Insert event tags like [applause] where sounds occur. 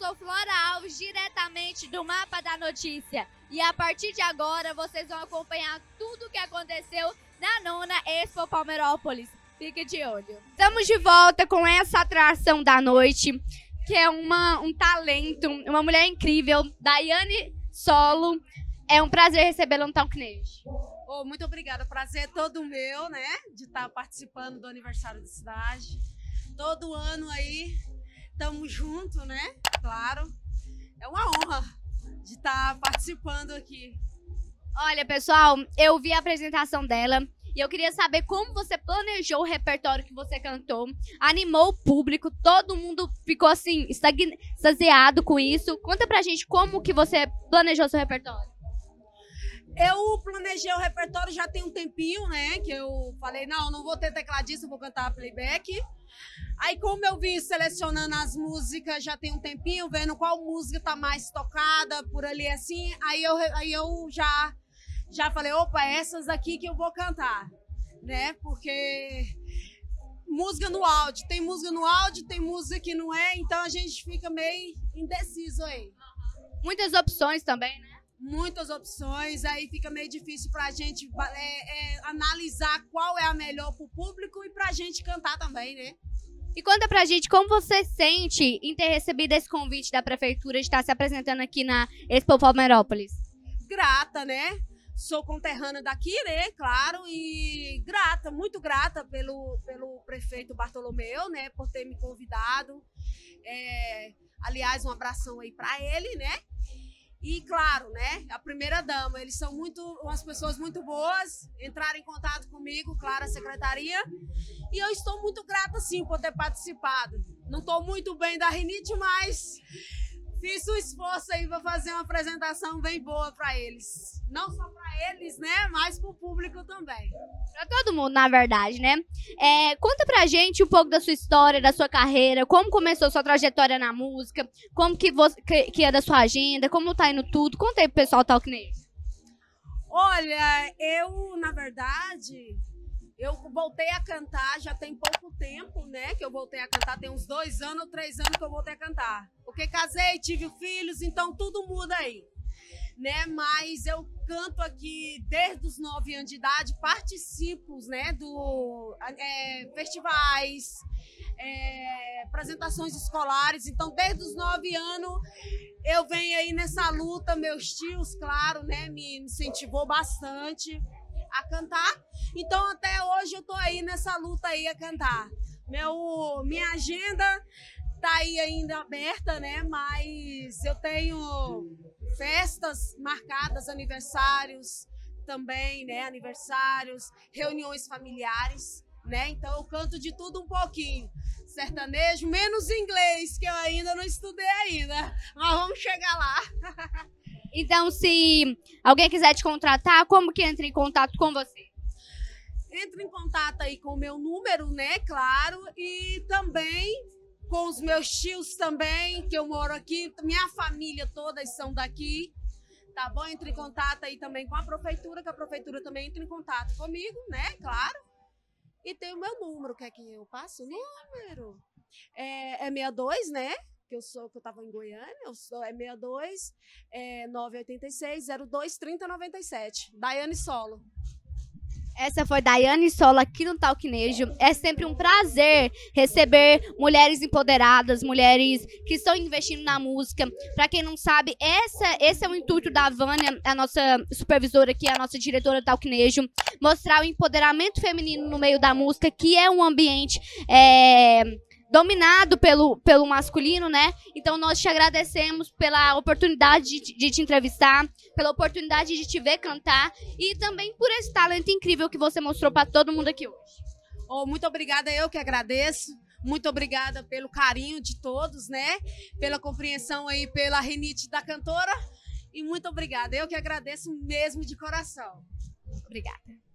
sou Flora Alves, diretamente do Mapa da Notícia. E a partir de agora, vocês vão acompanhar tudo o que aconteceu na nona Expo Palmeirópolis. Fique de olho. Estamos de volta com essa atração da noite, que é uma, um talento, uma mulher incrível, Daiane Solo. É um prazer recebê-la no Talk. Oh, muito obrigada. Prazer é todo meu, né? De estar participando do aniversário da cidade. Todo ano aí, estamos juntos, né? Claro. É uma honra de estar participando aqui. Olha, pessoal, eu vi a apresentação dela e eu queria saber como você planejou o repertório que você cantou, animou o público, todo mundo ficou assim, extasiado com isso. Conta pra gente como que você planejou seu repertório. Eu planejei o repertório já tem um tempinho, né? Que eu falei, não, não vou ter tecladista, vou cantar playback. Aí, como eu vim selecionando as músicas já tem um tempinho, vendo qual música tá mais tocada por ali assim, aí eu, aí eu já, já falei, opa, essas aqui que eu vou cantar, né? Porque música no áudio, tem música no áudio, tem música que não é, então a gente fica meio indeciso aí. Muitas opções também, né? Muitas opções, aí fica meio difícil para a gente é, é, analisar qual é a melhor para o público e para a gente cantar também, né? E conta pra gente como você sente em ter recebido esse convite da prefeitura de estar se apresentando aqui na Expo Palmeirópolis. Grata, né? Sou conterrânea daqui, né? Claro, e grata, muito grata pelo, pelo prefeito Bartolomeu, né? Por ter me convidado. É, aliás, um abração aí para ele, né? E, claro, né, a primeira dama, eles são muito, umas pessoas muito boas, entraram em contato comigo, claro, a secretaria, e eu estou muito grata, sim, por ter participado. Não estou muito bem da rinite, mas fiz o esforço aí para fazer uma apresentação bem boa para eles. Não só para eles, né, mas para o público também. Para todo mundo, na verdade, né? É, conta pra gente um pouco da sua história, da sua carreira, como começou sua trajetória na música, como que, você, que, que é da sua agenda, como tá indo tudo. Conta aí pro pessoal Talk Nation. Olha, eu, na verdade, eu voltei a cantar já tem pouco tempo, né? Que eu voltei a cantar, tem uns dois anos ou três anos que eu voltei a cantar. Porque casei, tive filhos, então tudo muda aí. Né? Mas eu canto aqui desde os nove anos de idade, participo, né? Do é, festivais, é, apresentações escolares. Então, desde os nove anos, eu venho aí nessa luta. Meus tios, claro, né? Me incentivou bastante a cantar. Então até hoje eu tô aí nessa luta aí a cantar. Meu, minha agenda tá aí ainda aberta, né? Mas eu tenho festas marcadas, aniversários também, né? Aniversários, reuniões familiares, né? Então eu canto de tudo um pouquinho. Sertanejo, menos inglês, que eu ainda não estudei ainda. Mas vamos chegar lá. [laughs] Então, se alguém quiser te contratar, como que entra em contato com você? Entra em contato aí com o meu número, né? Claro. E também com os meus tios também, que eu moro aqui. Minha família toda são daqui. Tá bom? Entre em contato aí também com a prefeitura, que a prefeitura também entra em contato comigo, né? Claro. E tem o meu número, quer que eu passe o número? É, é 62, né? que eu sou, que eu tava em Goiânia, eu sou, é 62 é 986 02 3097. Daiane Solo. Essa foi Daiane Solo aqui no Talquinejo. É sempre um prazer receber mulheres empoderadas, mulheres que estão investindo na música. Para quem não sabe, essa, esse é o intuito da Vânia, a nossa supervisora aqui, a nossa diretora do Talquinejo, mostrar o empoderamento feminino no meio da música, que é um ambiente é, dominado pelo, pelo masculino, né? Então nós te agradecemos pela oportunidade de, de, te entrevistar, pela oportunidade de te ver cantar e também por esse talento incrível que você mostrou para todo mundo aqui hoje. Oh, muito obrigada, eu que agradeço. Muito obrigada pelo carinho de todos, né? Pela compreensão aí, pela rinite da cantora. E muito obrigada. Eu que agradeço mesmo de coração. Obrigada.